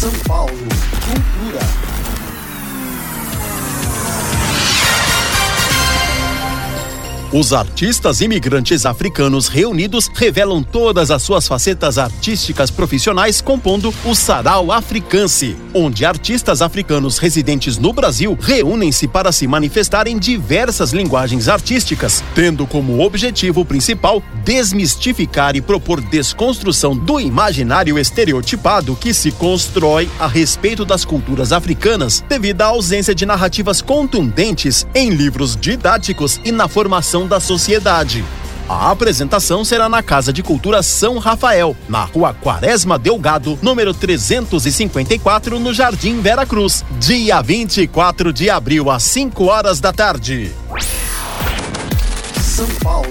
São Paulo, cultura. Os artistas imigrantes africanos reunidos revelam todas as suas facetas artísticas profissionais compondo o Sarau Africance, onde artistas africanos residentes no Brasil reúnem-se para se manifestar em diversas linguagens artísticas, tendo como objetivo principal desmistificar e propor desconstrução do imaginário estereotipado que se constrói a respeito das culturas africanas devido à ausência de narrativas contundentes em livros didáticos e na formação da sociedade. A apresentação será na Casa de Cultura São Rafael, na rua Quaresma Delgado, número 354, no Jardim Vera Cruz, dia 24 de abril, às 5 horas da tarde. São Paulo.